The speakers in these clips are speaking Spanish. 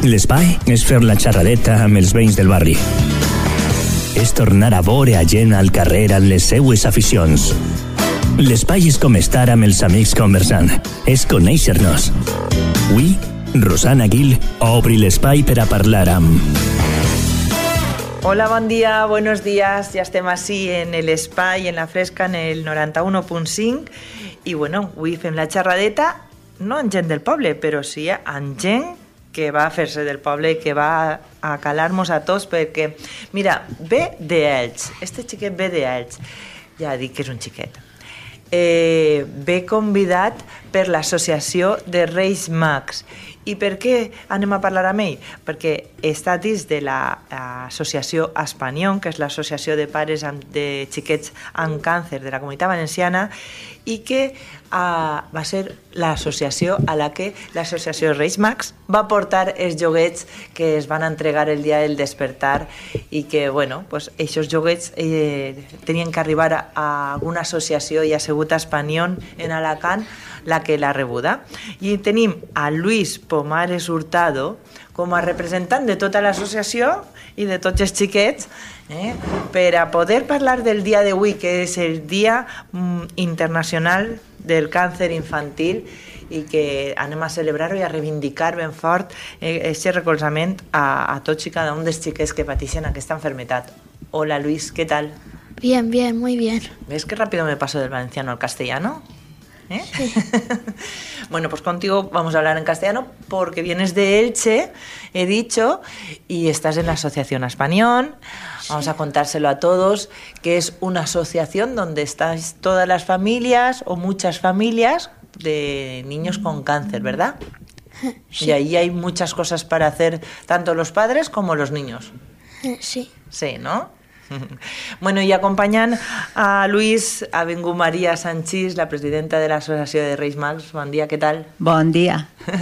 L'espai és fer la xerradeta amb els veïns del barri. És tornar a veure a gent al carrer amb les seues aficions. L'espai és com estar amb els amics conversant. És conèixer-nos. Avui, Rosana Gil obri l'espai per a parlar amb... Hola, buen día, buenos días. Ya estem así en el Espai, en la Fresca, en el 91.5. I bueno, avui fem la xerradeta, no amb gent del poble, però sí amb gent que va fer-se del poble i que va a calar-nos a tots perquè, mira, ve de Elx, este xiquet ve de Elx, ja dic que és un xiquet. Eh, ve convidat per l'associació de Reis Mags i per què anem a parlar amb ell? Perquè està dins de l'associació la, Espanyol, que és l'associació de pares amb, de xiquets amb càncer de la comunitat valenciana, i que uh, va ser l'associació a la que l'associació Reis Max va portar els joguets que es van entregar el dia del despertar i que, bueno, pues, aquests joguets eh, tenien que arribar a, a alguna associació i ha sigut a Espanyol en Alacant la que l'ha rebuda. I tenim a Luis Pomares Hurtado com a representant de tota l'associació i de tots els xiquets eh, per a poder parlar del dia d'avui, que és el Dia mm, Internacional del Càncer Infantil i que anem a celebrar-ho i a reivindicar ben fort aquest eh, recolzament a, a tots i cada un dels xiquets que pateixen aquesta enfermedad. Hola Luis, ¿qué tal? Bien, bien, muy bien. ¿Ves qué rápido me paso del valenciano al castellano? ¿Eh? bueno, pues contigo vamos a hablar en castellano porque vienes de Elche, he dicho, y estás en la Asociación Español. Vamos a contárselo a todos, que es una asociación donde están todas las familias o muchas familias de niños con cáncer, ¿verdad? Sí. Y ahí hay muchas cosas para hacer, tanto los padres como los niños. Sí. Sí, ¿no? Bueno, i acompanyant a Luis ha vingut Maria Sanchís, la presidenta de l'Associació de Reis Mags. Bon dia, què tal? Bon dia.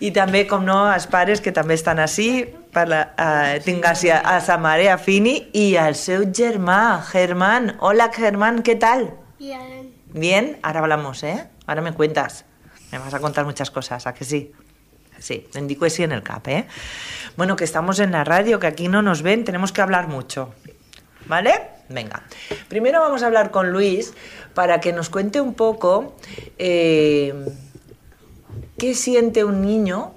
I també, com no, els pares que també estan així, per la, uh, tinc a, a sa mare, a Fini, i al seu germà, Germán. Hola, Germán, què tal? Bien. Bien, ahora hablamos, ¿eh? Ahora me cuentas. Me vas a contar muchas cosas, ¿a que sí? Sí, te indico así en el cap, ¿eh? Bueno, que estamos en la radio, que aquí no nos ven, tenemos que hablar mucho. ¿Vale? Venga. Primero vamos a hablar con Luis para que nos cuente un poco eh, qué siente un niño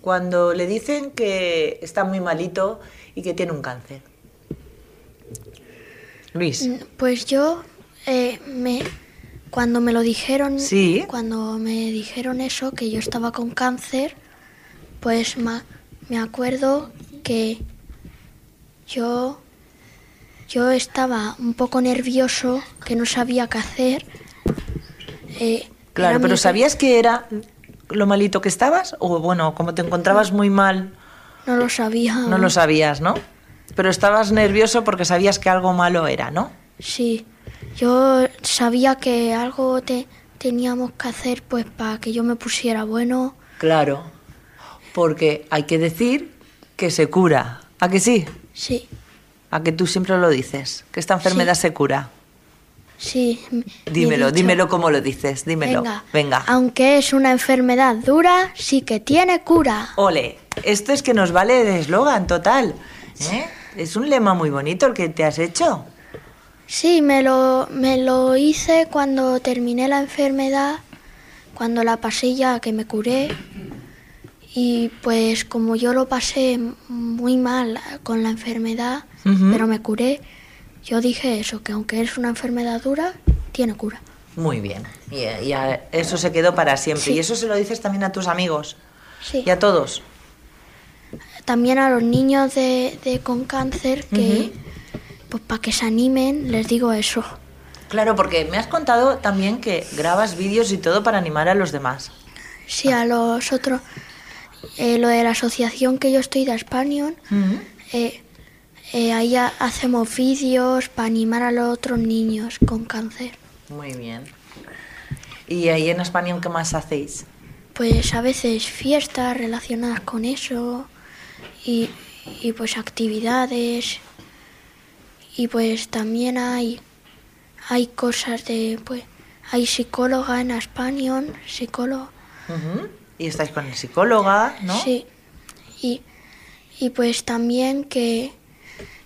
cuando le dicen que está muy malito y que tiene un cáncer. Luis. Pues yo eh, me cuando me lo dijeron, Sí. cuando me dijeron eso, que yo estaba con cáncer, pues ma- me acuerdo que yo, yo estaba un poco nervioso, que no sabía qué hacer. Eh, Claro, pero mi- ¿sabías que era lo malito que estabas? O bueno, como te encontrabas muy mal, No lo sabía. no lo sabías, ¿no? Pero estabas nervioso porque sabías que algo malo era, ¿no? Sí, yo sabía que algo te, teníamos que hacer pues para que yo me pusiera bueno. Claro, porque hay que decir que se cura. ¿A que sí? Sí, A que tú siempre lo dices, que esta enfermedad Sí. se cura. sí. Dímelo, dicho. dímelo como lo dices, dímelo. Venga, Venga. Aunque es una enfermedad dura, sí que tiene cura. Ole, esto es que nos vale de eslogan total. ¿eh? Es un lema muy bonito el que te has hecho. Sí, me lo, me lo hice cuando terminé la enfermedad, cuando la pasé ya que me curé. Y pues como yo lo pasé muy mal con la enfermedad, pero me curé, yo dije eso, que aunque es una enfermedad dura, tiene cura. Muy bien. Y, eso se quedó para siempre. Sí. Y eso se lo dices también a tus amigos Sí. y a todos. También a los niños de, de con cáncer que, pues para que se animen, les digo eso. Claro, porque me has contado también que grabas vídeos y todo para animar a los demás. Sí, a los otros, eh, lo de la asociación que yo estoy de Español, eh, eh, ahí ha- hacemos vídeos para animar a los otros niños con cáncer. Muy bien. ¿Y ahí en España qué más hacéis? Pues a veces fiestas relacionadas con eso y, y pues actividades y pues también hay hay cosas de pues hay psicóloga en español, psicólogo. Y estáis con el psicóloga, ¿no? Sí, y, y pues también que,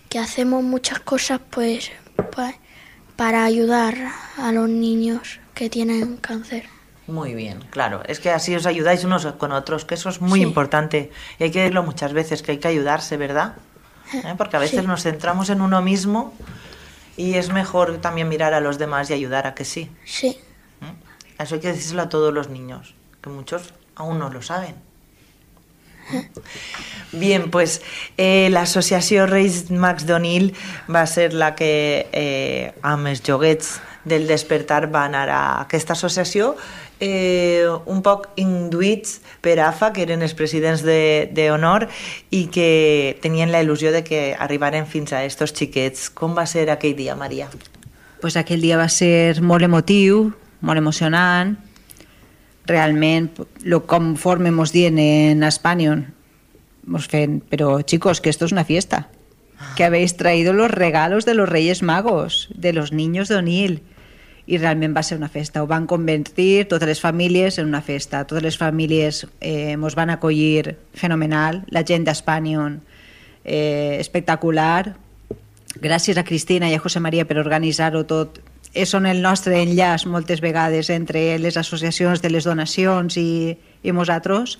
que hacemos muchas cosas pues pa- para ayudar a los niños que tienen cáncer. Muy bien, claro. Es que así os ayudáis unos con otros, que eso es muy Sí. importante. Y hay que decirlo muchas veces, que hay que ayudarse, ¿verdad? ¿Eh? Porque a veces Sí. nos centramos en uno mismo y es mejor también mirar a los demás y ayudar a que sí. Sí, ¿Mm? Eso hay que decírselo a todos los niños, que muchos aún no lo saben. Bien, pues eh, la Associació Reis Max d'Onil va ser la que eh, amb els joguets del despertar va anar a aquesta associació eh, un poc induïts per AFA, que eren els presidents de- d'honor i que tenien la il·lusió de que arribaren fins a estos xiquets. Com va ser aquell dia, Maria? pues aquell dia va ser molt emotiu, molt emocionant. Realment, lo conforme mos dien en Espanyol, mos fen, pero chicos, que esto es una fiesta. Que habéis traído los regalos de los Reyes Magos, de los niños de O'Neill. I realment va ser una festa. Ho van convertir totes les famílies en una festa. Totes les famílies eh, mos van acollir fenomenal. La gent d'Espanyol eh, espectacular. Gràcies a Cristina i a José María per organitzar-ho tot. Són el nostre enllaç moltes vegades entre les associacions de les donacions i, i nosaltres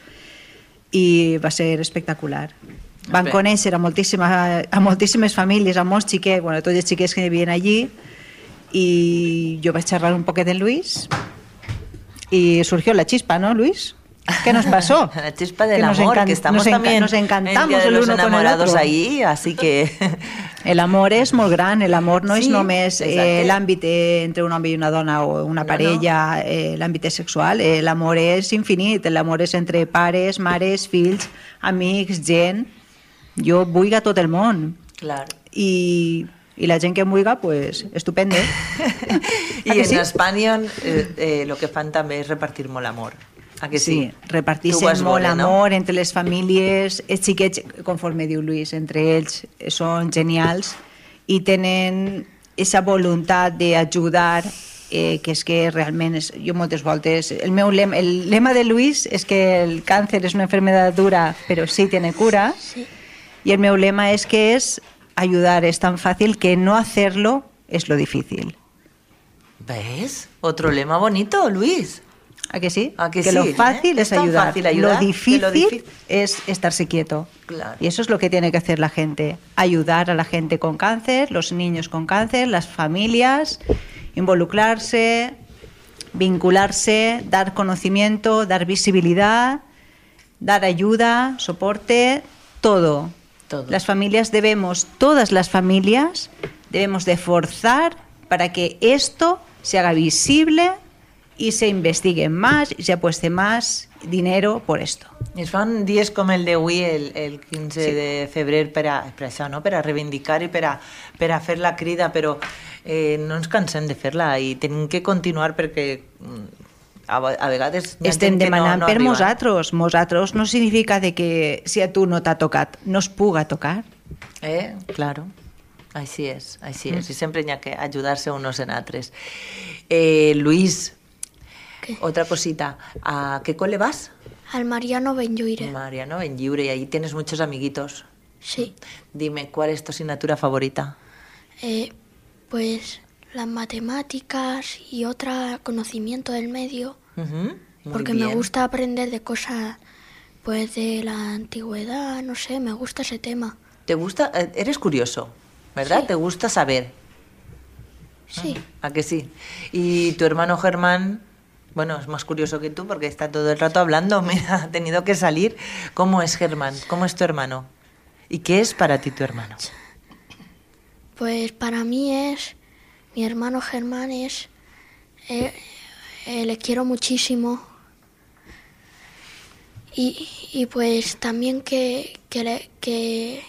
i va ser espectacular. Van Bé. conèixer a, moltíssima, a moltíssimes famílies, a molts xiquets, bueno, tots els xiquets que vivien allí y yo vaig xerrar un poquet en Luis y surgió la chispa, ¿no, Luis? ¿Qué nos pasó? La chispa del Que amor, que estamos nos también nos encantamos el los uno con el enamorados otro. ahí, así que El amor és molt gran, el amor no Sí, és només eh, l'àmbit eh, entre un home i una dona o una No, parella, eh, l'àmbit sexual, eh, l'amor és infinit, l'amor és entre pares, mares, fills, amics, gent. Jo vull a tot el món claro. i, i la gent que em vulga, pues, estupende. I ¿A que en sí? Espanya eh, eh, lo que fan també és repartir molt amor. A que sí? Sí, vas molt no? amor entre les famílies. Els xiquets, conforme diu Luis, entre ells són genials i tenen aquesta voluntat d'ajudar eh, que és que realment és, jo moltes voltes el meu lema, el lema de Luis és que el càncer és una enfermedad dura però sí tiene cura sí, y el meu lema es que es ayudar es tan fácil que no hacerlo es lo difícil ¿Ves? Otro lema bonito, Luis. ¿A que sí? ¿A que lo sí? fácil ¿Eh? es ayudar. fácil ayudar Lo difícil, lo difícil- es estarse quieto. Claro. Y eso es lo que tiene que hacer la gente. Ayudar a la gente con cáncer, los niños con cáncer, las familias, involucrarse, vincularse, dar conocimiento, dar visibilidad, dar ayuda, soporte, todo. Todo. Las familias debemos, todas las familias, debemos de forzar para que esto se haga visible y se investigue más y se apueste más dinero por esto. I es fan dies com el d'avui, el, el 15 Sí. de febrer, per a, per a això, no? per a reivindicar i per a, per a fer la crida, però eh, no ens cansem de fer-la i tenim que continuar perquè mm, a, ve- a vegades Estem demanant no, no per arriba. nosaltres. Nosaltres no significa de que si a tu no t'ha tocat, no es puga tocar. Eh? Claro. Així és, així és. I sempre hi ha que ajudar-se unos en altres. Eh, ¿Qué? Otra cosita. ¿A qué cole vas? al Mariano Benlluire. Mariano, en Lliure, y ahí tienes muchos amiguitos. Sí, Dime, ¿cuál es tu asignatura favorita? eh, pues las matemáticas y otra conocimiento del medio, porque me gusta aprender de cosas pues de la antigüedad, no sé, me gusta ese tema. ¿Te gusta? Eh, Eres curioso, ¿verdad? Sí. ¿Te gusta saber? Sí, ¿A que sí? Y tu hermano Germán, bueno, es más curioso que tú porque está todo el rato hablando, me ha tenido que salir. ¿Cómo es Germán? ¿Cómo es tu hermano? ¿Y qué es para ti tu hermano? pues para mí es, mi hermano Germán es, eh, eh, le quiero muchísimo. Y, y pues también que, que, le, que,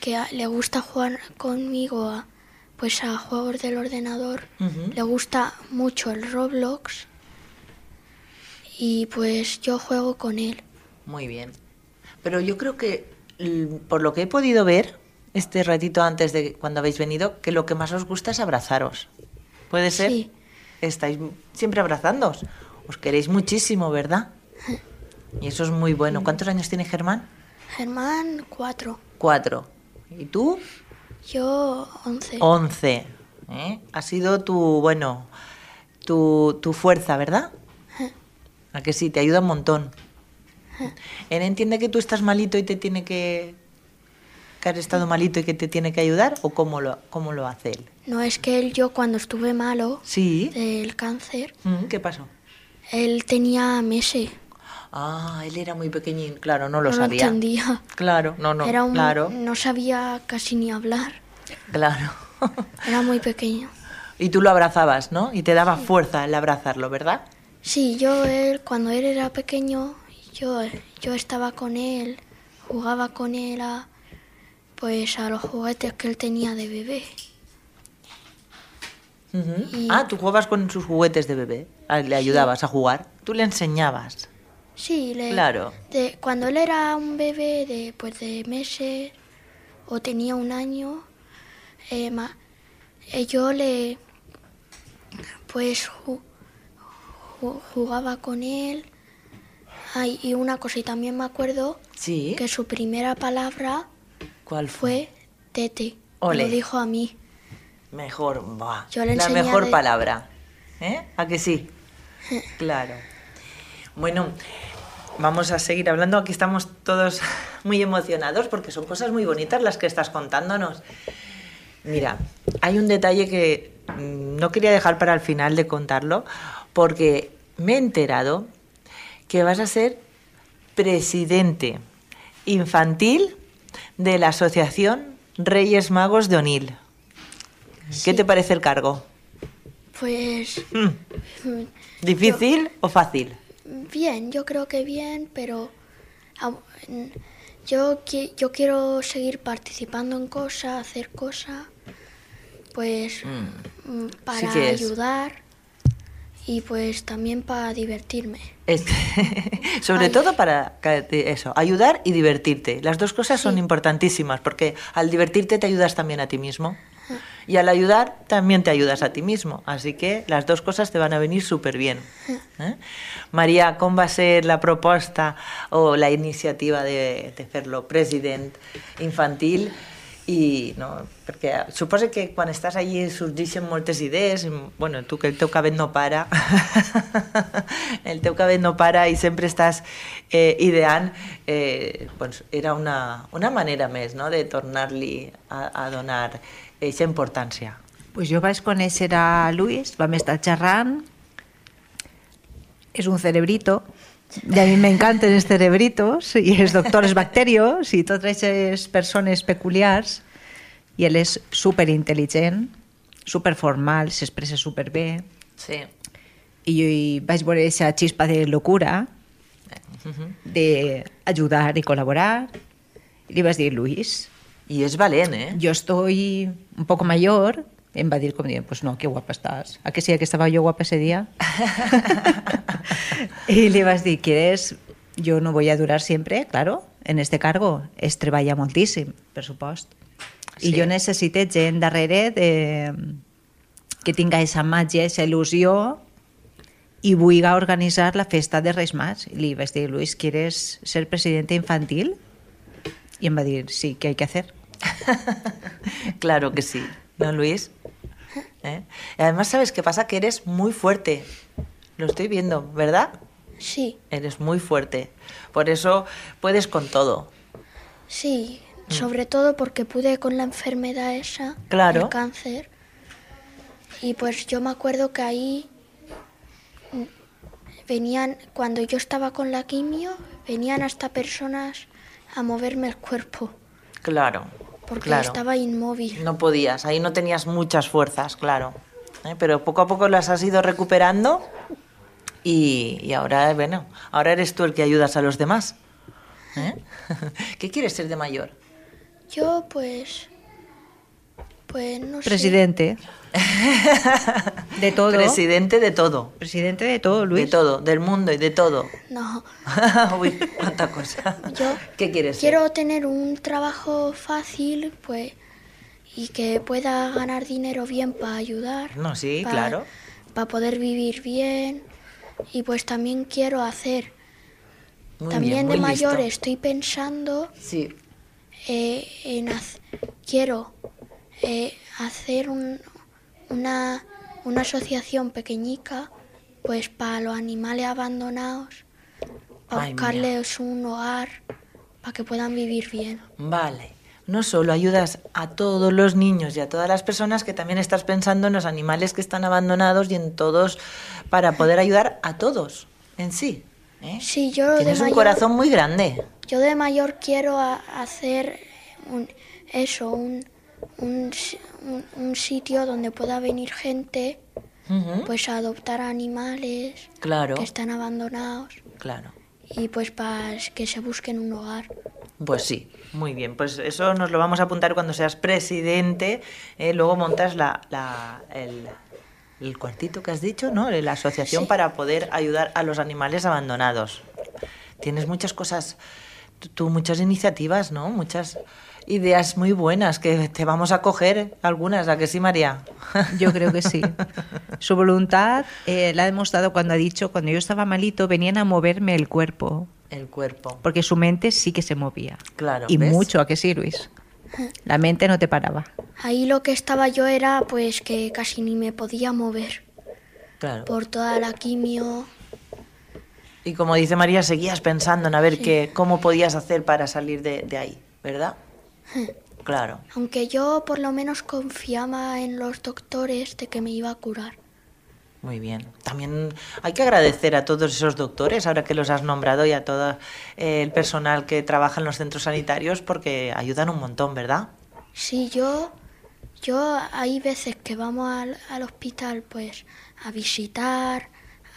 que a- le gusta jugar conmigo a, pues a juegos del ordenador. Le gusta mucho el Roblox. Y pues yo juego con él. Muy bien. Pero yo creo que, por lo que he podido ver este ratito antes de cuando habéis venido, que lo que más os gusta es abrazaros. ¿Puede ser? Sí. Estáis siempre abrazándoos. Os queréis muchísimo, ¿verdad? Y eso es muy bueno. ¿Cuántos años tiene Germán? Germán, cuatro. Cuatro. ¿Y tú? Yo, once. Once. ¿eh? Ha sido tu, bueno, tu, tu fuerza, ¿verdad? A que sí, te ayuda un montón. ¿Él entiende que tú estás malito y te tiene que... que has estado malito y que te tiene que ayudar? ¿O cómo lo, cómo lo hace él? No es que él, yo cuando estuve malo Sí. del cáncer, Mm, ¿Qué pasó? él tenía meses. Ah, él era muy pequeñín, claro, no lo no sabía. lo entendía. Claro, no, no, Era un- claro, No sabía casi ni hablar. claro. Era muy pequeño. y tú lo abrazabas, ¿no? Y te daba fuerza el abrazarlo, ¿verdad? Sí, yo él, cuando él era pequeño, yo, yo estaba con él, jugaba con él a, pues a los juguetes que él tenía de bebé. Y- Ah, tú jugabas con sus juguetes de bebé, Ah, le ayudabas a jugar, tú le enseñabas. Sí, le, Claro. de, cuando él era un bebé de, pues de meses o tenía un año, eh, ma- eh, yo le, pues ju- jugaba con él. Ay, y una cosa, y también me acuerdo Sí. que su primera palabra ¿Cuál fue? fue tete. Ole. Me lo dijo a mí. Mejor, la mejor de- palabra. ¿Eh? ¿A que sí? Claro. Bueno, vamos a seguir hablando. Aquí estamos todos muy emocionados porque son cosas muy bonitas las que estás contándonos. Mira, hay un detalle que mm, no quería dejar para el final de contarlo porque me he enterado que vas a ser presidente infantil de la Asociación Reyes Magos de Onil. ¿Qué Sí. te parece el cargo? Pues Mm, mm, ¿Difícil o fácil? Bien, yo creo que bien, pero au- n- yo, yo quiero seguir participando en cosas, hacer cosas, pues mm, para es. ayudar y pues también para divertirme. Sobre Ay. todo para eso, ayudar y divertirte. Las dos cosas son importantísimas porque al divertirte te ayudas también a ti mismo y al ayudar también te ayudas a ti mismo. Así que las dos cosas te van a venir súper bien. Eh? Maria, com va ser la proposta o la iniciativa de, de fer-lo president infantil i no, perquè suposa que quan estàs allí sorgeixen moltes idees bueno, tu que el teu cabell no para el teu cabell no para i sempre estàs eh, ideant eh, doncs era una, una manera més no? de tornar-li a, a donar aquesta importància Pues jo vaig conèixer a Luis, vam estar xerrant, és un cerebrito, i a mi m'encanten els cerebritos, i els doctors bacterios, i totes aquestes persones peculiars, i ell és superintel·ligent, superformal, s'expressa superbé, sí. i jo hi vaig veure aquesta xispa de locura, de ajudar i col·laborar, i li vaig dir, Luis, i és valent, eh? yo estoy un poco mayor. Em va dir com dient, pues no, qué guapa estás. ¿A que sí, a que estaba yo guapa ese día? y le vas dir, ¿quieres? Yo no voy a durar siempre, claro, en este cargo. Es treballa moltíssim, per supost. I Sí. jo necessite gent darrere de... que tinga esa màgia, esa il·lusió i vulgui organitzar la festa de Reis Mags. I li vaig dir, Luis, ¿quieres ser presidente infantil? I em va dir, sí, ¿qué hay que hacer? claro que sí, ¿no, Luis? ¿Eh? Y además, ¿sabes qué pasa? Que eres muy fuerte. Lo estoy viendo, ¿verdad? Sí, Eres muy fuerte. Por eso puedes con todo. sí, sobre todo porque pude con la enfermedad esa, Claro. el cáncer, y pues yo me acuerdo que ahí mm, venían, cuando yo estaba con la quimio, venían hasta personas a moverme el cuerpo, Claro. Porque claro. estaba inmóvil. No podías, ahí no tenías muchas fuerzas, claro. ¿Eh? Pero poco a poco las has ido recuperando y, y ahora, bueno, ahora eres tú el que ayudas a los demás. ¿Eh? ¿Qué quieres ser de mayor? Yo pues, pues no sé. Presidente. De todo. Presidente de todo. Presidente de todo, Luis. De todo, del mundo y de todo. No, Uy, cuánta cosa. yo ¿Qué quieres quiero ser? tener un trabajo fácil, pues, y que pueda ganar dinero bien para ayudar. No, sí, pa- claro. Para poder vivir bien. Y pues también quiero hacer Muy También bien, de listo. mayor estoy pensando Sí. eh, en quiero eh, hacer un- una, una asociación pequeñica pues para los animales abandonados para Ay, buscarles un hogar para que puedan vivir bien Vale. No solo ayudas a todos los niños y a todas las personas, que también estás pensando en los animales que están abandonados y en todos, para poder ayudar a todos en sí. ¿eh? sí yo de Tienes un mayor corazón muy grande. yo de mayor quiero a- hacer un, eso un, un, un- un sitio donde pueda venir gente Ujú, pues a adoptar animales Claro, que están abandonados claro. y pues para que se busquen un hogar. Pues sí, muy bien. Pues eso nos lo vamos a apuntar cuando seas presidente. ¿eh? Luego montas la, la- el, el cuartito que has dicho, ¿no? La asociación Sí. para poder ayudar a los animales abandonados. Tienes muchas cosas, tú muchas iniciativas, ¿no? Muchas ideas muy buenas que te vamos a coger algunas, ¿a que sí, María? Yo creo que sí. Su voluntad eh, la ha demostrado cuando ha dicho, cuando yo estaba malito, venían a moverme el cuerpo, El cuerpo. porque su mente sí que se movía. Claro, Y ¿ves? mucho, ¿a que sí, Luis? La mente no te paraba. Ahí lo que estaba yo era pues que casi ni me podía mover Claro. por toda la quimio. Y como dice María, seguías pensando en a ver qué, cómo podías hacer para salir de, de ahí, ¿verdad? Claro. Aunque yo por lo menos confiaba en los doctores de que me iba a curar. Muy bien. También hay que agradecer a todos esos doctores, ahora que los has nombrado, y a todo eh, el personal que trabaja en los centros sanitarios, porque ayudan un montón, ¿verdad? Sí, yo, yo hay veces que vamos al, al hospital pues a visitar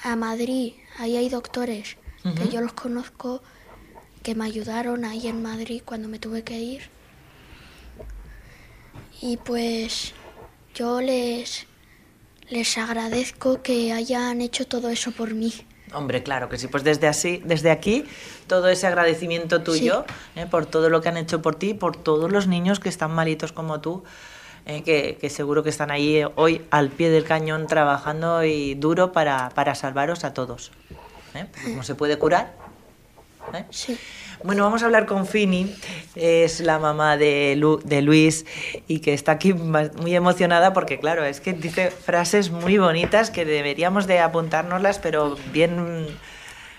a Madrid. Ahí hay doctores que yo los conozco que me ayudaron ahí en Madrid cuando me tuve que ir. Y pues yo les, les agradezco que hayan hecho todo eso por mí. Hombre, claro que sí. Pues desde así, desde aquí, todo ese agradecimiento tuyo eh, por todo lo que han hecho por ti, por todos los niños que están malitos como tú, eh, que, que seguro que están ahí eh, hoy al pie del cañón trabajando y duro para, para salvaros a todos. ¿eh? Como se puede curar. ¿eh? Sí. Bueno, vamos a hablar con Fini, es la mamá de, Lu- de Luis y que está aquí muy emocionada porque, claro, es que dice frases muy bonitas que deberíamos de apuntárnoslas, pero bien,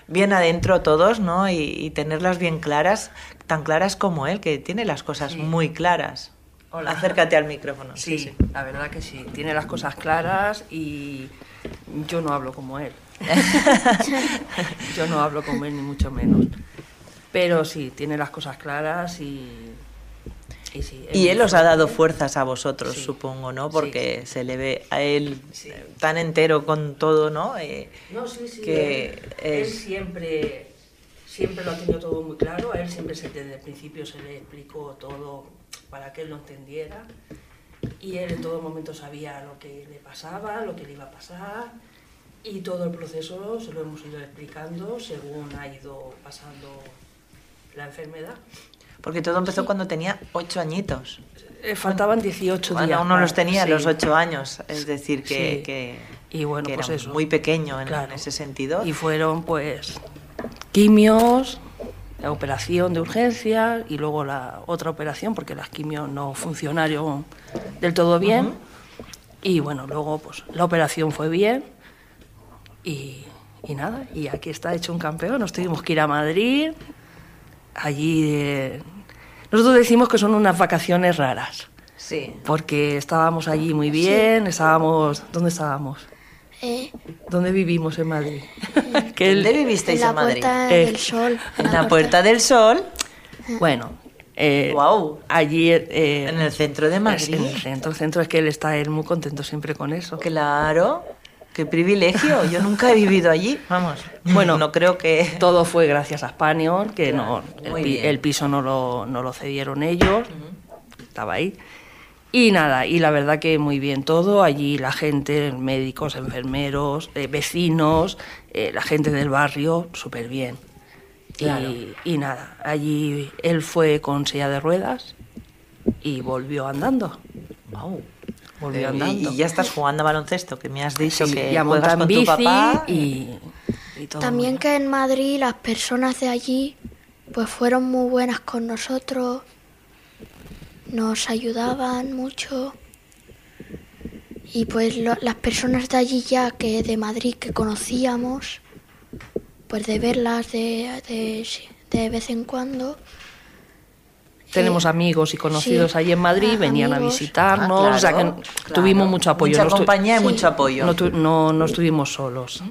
bien adentro todos, ¿no? Y, y tenerlas bien claras, tan claras como él, que tiene las cosas Sí. muy claras. Hola. Acércate al micrófono. Sí, la verdad que sí. Tiene las cosas claras y yo no hablo como él. yo no hablo como él, ni mucho menos. Pero sí, tiene las cosas claras y. Y, sí, Y él os ha dado fuerzas a vosotros, Sí. supongo, ¿no? Sí. Porque se le ve a él tan entero con todo, ¿no? Eh, No, sí, sí. que él, siempre, siempre lo ha tenido todo muy claro. A él siempre se, desde el principio se le explicó todo para que él lo entendiera. Y él en todo momento sabía lo que le pasaba, lo que le iba a pasar. Y todo el proceso se lo hemos ido explicando según ha ido pasando la enfermedad. Porque todo empezó cuando tenía ocho añitos. Eh, faltaban 18 Bueno, días. uno los para- tenía a sí. los ocho años, es decir, que, Sí. que, Y bueno, que pues era eso. muy pequeño en, Claro. en ese sentido. Y fueron pues quimios, la operación de urgencia y luego la otra operación porque las quimios no funcionaron del todo bien. Y bueno, luego pues la operación fue bien y, y nada, y aquí está hecho un campeón. Nos tuvimos que ir a Madrid. Allí eh, nosotros decimos que son unas vacaciones raras Sí. porque estábamos allí muy bien, estábamos... ¿Dónde estábamos? Eh, ¿Dónde vivimos en Madrid? que ¿Dónde vivisteis en en Madrid? Puerta Eh, del Sol. En la Puerta del Sol, Bueno, eh, Guau. allí eh, en el centro de Madrid. en el centro, el centro es que él está él muy contento siempre con eso. Claro, qué privilegio. Yo nunca he vivido allí. Vamos, Bueno, no creo que. Todo fue gracias a Spanion, que Claro, no, el, piso no lo, no lo cedieron ellos, estaba ahí. Y nada, y la verdad que muy bien todo, allí la gente, médicos, enfermeros, eh, vecinos, eh, la gente del barrio, súper bien. Claro. Y, y nada, allí él fue con silla de ruedas y volvió andando. Guau. Volvió Eh, andando. Y, y ya estás jugando a baloncesto, que me has dicho Sí, que ya juegas con tu bici papá. y, y todo. También que en Madrid las personas de allí pues fueron muy buenas con nosotros, nos ayudaban mucho y pues lo- las personas de allí ya que de Madrid que conocíamos, pues de verlas de, de, de vez en cuando. Tenemos amigos y conocidos sí, allí en Madrid, a- venían a visitarnos, Ah, o sea que claro, tuvimos mucho apoyo. Mucha no compañía y Sí. mucho apoyo. No, tu- no, no estuvimos solos.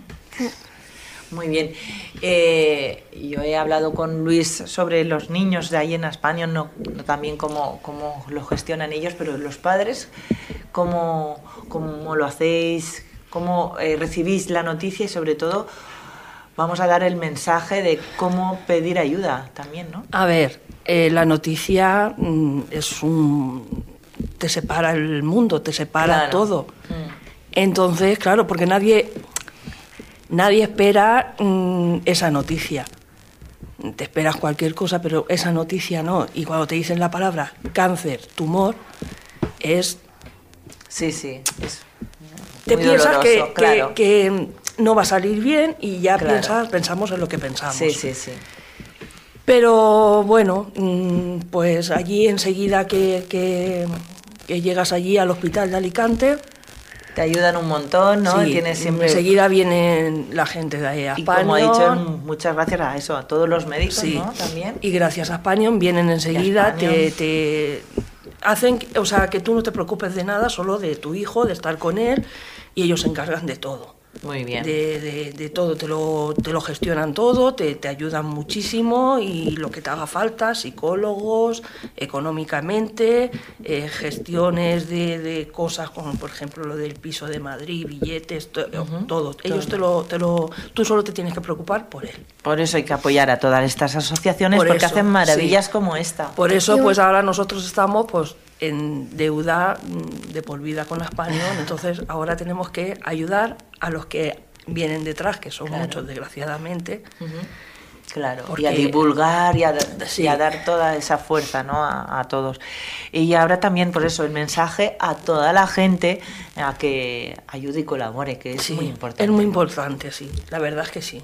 Muy bien. Eh, yo he hablado con Luis sobre los niños de ahí en España, no, no también cómo, cómo lo gestionan ellos, pero los padres, cómo, cómo lo hacéis, cómo eh, recibís la noticia y sobre todo vamos a dar el mensaje de cómo pedir ayuda también, ¿no? A ver, eh, la noticia mm, es un... te separa el mundo, te separa Claro. todo. Mm. Entonces, claro, porque nadie, nadie espera mm, esa noticia. Te esperas cualquier cosa, pero esa noticia no. Y cuando te dicen la palabra cáncer, tumor, es Sí, sí. Es te piensas que, doloroso, que- claro. que no va a salir bien y ya Claro. piensas, pensamos en lo que pensamos. Sí, sí, sí. Pero bueno, mm, pues allí enseguida que, que- que llegas allí al hospital de Alicante, Te ayudan un montón, ¿no? sí, Tienes siempre... enseguida vienen la gente de ahí a Y como ha dicho, muchas gracias a eso, a todos los médicos, Sí. ¿no? También. Y gracias a Spanion vienen enseguida, Spanion. te, te hacen, o sea, que tú no te preocupes de nada, solo de tu hijo, de estar con él, y ellos se encargan de todo. Muy bien. De, de- de todo, te lo, te lo gestionan todo, te, te ayudan muchísimo y lo que te haga falta, psicólogos, económicamente, eh, gestiones de, de cosas como por ejemplo lo del piso de Madrid, billetes, to- todo. Ellos te lo, te lo, tú solo te tienes que preocupar por él. Por eso hay que apoyar a todas estas asociaciones Por porque eso, hacen maravillas sí. como esta. Por eso, pues ahora nosotros estamos pues en deuda mm, de por vida con la Español, entonces ahora tenemos que ayudar a los que vienen detrás, que son Claro. muchos desgraciadamente. Claro, y a divulgar y a, Sí. y a dar toda esa fuerza ¿no? a, a todos. Y ahora también, por eso, el mensaje a toda la gente a que ayude y colabore, que es Sí, muy importante. Es muy importante, sí, la verdad es que sí.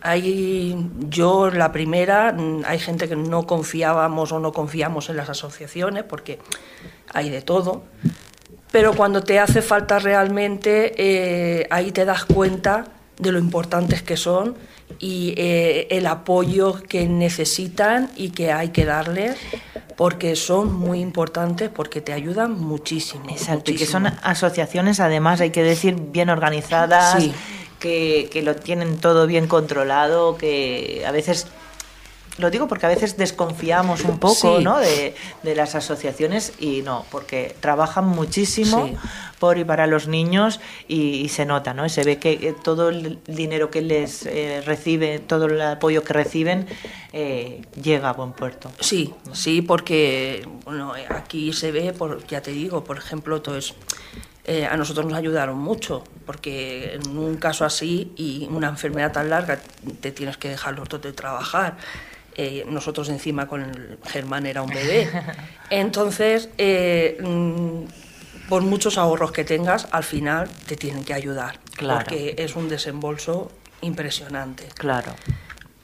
Hay, yo la primera, mm, hay gente que no confiábamos o no confiamos en las asociaciones porque hay de todo, pero cuando te hace falta realmente, eh, ahí te das cuenta de lo importantes que son y eh, el apoyo que necesitan y que hay que darles porque son muy importantes, porque te ayudan muchísimo. Exacto, y que muchísimo. son asociaciones, además, hay que decir, bien organizadas, Sí. Que, que lo tienen todo bien controlado, que a veces, lo digo porque a veces desconfiamos un poco Sí. ¿no? de, de las asociaciones y no, porque trabajan muchísimo Sí. por y para los niños y, y se nota, ¿no? Y se ve que eh, todo el dinero que les eh, recibe, todo el apoyo que reciben, eh, llega a buen puerto. Sí, sí, porque bueno, aquí se ve, por, ya te digo, por ejemplo, todo es, eh, a nosotros nos ayudaron mucho, porque en un caso así y una enfermedad tan larga te tienes que dejar los dos de trabajar. Eh, nosotros encima con el Germán era un bebé. Entonces, eh, mm, por muchos ahorros que tengas, al final te tienen que ayudar, Claro. porque es un desembolso impresionante. Claro.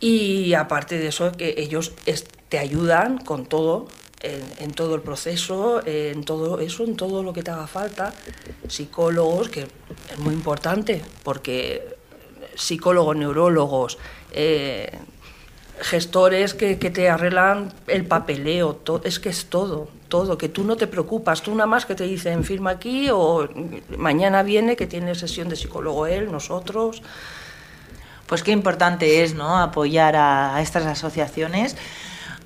Y aparte de eso, que ellos te ayudan con todo, en, en todo el proceso, en todo eso, en todo lo que te haga falta. Psicólogos, que es muy importante, porque psicólogos, neurólogos, eh, gestores que, que te arreglan el papeleo, to- es que es todo, todo, que tú no te preocupas, tú nada más que te dicen firma aquí o mañana viene que tiene sesión de psicólogo él, nosotros. Pues qué importante es ¿no? apoyar a, estas asociaciones,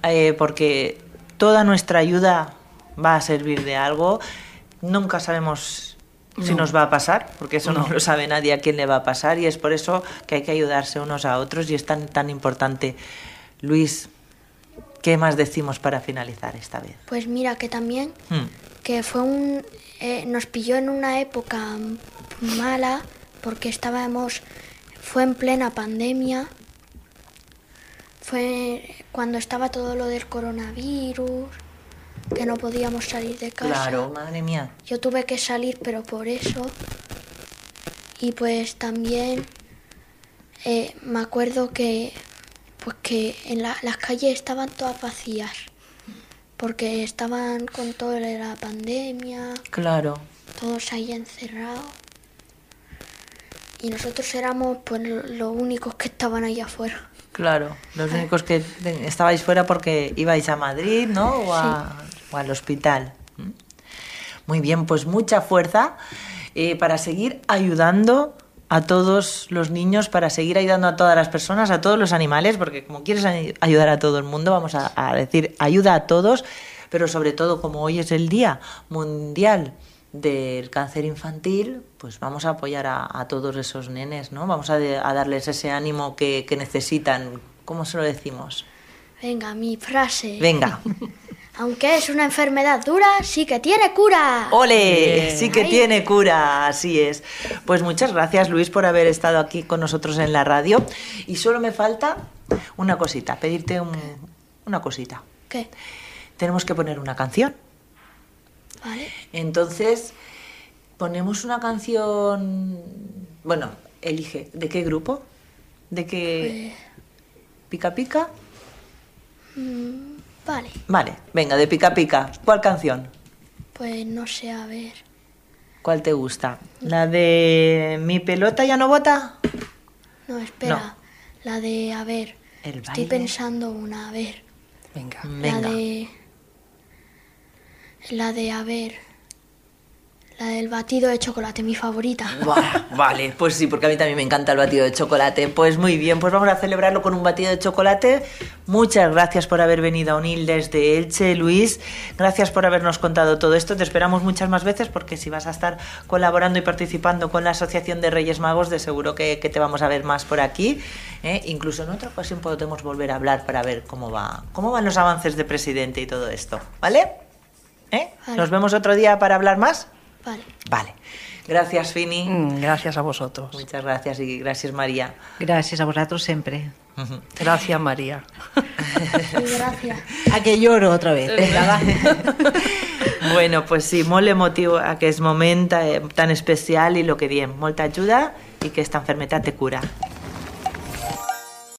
eh, porque toda nuestra ayuda va a servir de algo. Nunca sabemos si No. nos va a pasar, porque eso no. No. lo sabe nadie a quién le va a pasar, y es por eso que hay que ayudarse unos a otros y es tan, tan importante. Luis, ¿qué más decimos para finalizar esta vez? Pues mira que también Hmm. que fue un eh, nos pilló en una época mala porque estábamos fue en plena pandemia fue cuando estaba todo lo del coronavirus que no podíamos salir de casa Claro, madre mía. yo tuve que salir pero por eso y pues también eh, me acuerdo que, pues que en la- las calles estaban todas vacías, porque estaban con de la pandemia, Claro. todos ahí encerrados. Y nosotros éramos pues lo- los únicos que estaban ahí afuera. Claro, los únicos que estabais fuera porque ibais a Madrid, ¿no? O, a- o al hospital. Muy bien, pues mucha fuerza eh, para seguir ayudando a todos los niños, para seguir ayudando a todas las personas, a todos los animales, porque como quieres ay- ayudar a todo el mundo, vamos a, a decir ayuda a todos, pero sobre todo como hoy es el Día Mundial del Cáncer Infantil, pues vamos a apoyar a, a todos esos nenes, ¿no? Vamos a, de- a darles ese ánimo que, que necesitan. ¿Cómo se lo decimos? Venga, mi frase. Venga. Aunque es una enfermedad dura, sí que tiene cura. ¡Ole! Sí que Ahí. tiene cura, así es. Pues muchas gracias, Luis, por haber estado aquí con nosotros en la radio. Y solo me falta una cosita, pedirte un- una cosita. ¿Qué? Tenemos que poner una canción. Vale. Entonces, ponemos una canción. Bueno, elige. ¿De qué grupo? ¿De qué. ¿Pica Pica? Mm, vale. Vale, venga, de Pica Pica. ¿Cuál canción? Pues no sé, a ver. ¿Cuál te gusta? ¿La de Mi pelota ya no bota? No, espera. La de, a ver. El Estoy baile. pensando una, a ver. Venga. Venga. La de. La de, a ver. La del batido de chocolate, mi favorita. Buah, vale, pues sí, porque a mí también me encanta el batido de chocolate. Pues muy bien, pues vamos a celebrarlo con un batido de chocolate. Muchas gracias por haber venido a Unil desde Elche, Luis. Gracias por habernos contado todo esto. Te esperamos muchas más veces porque si vas a estar colaborando y participando con la Asociación de Reyes Magos, de seguro que, que te vamos a ver más por aquí. ¿eh? Incluso en otra ocasión podemos volver a hablar para ver cómo, va, cómo van los avances de presidente y todo esto. ¿Vale? ¿Eh? Vale. ¿Nos vemos otro día para hablar más? Vale. Vale. Gracias, Fini. Mm, Gracias a vosotros. Muchas gracias y gracias María. Gracias a vosotros siempre. Gracias, María. Gracias. A que lloro otra vez. Bueno, pues sí, molt emotiu aquest moment eh, tan especial i lo que diem, molta ajuda i que esta enfermedad te cura.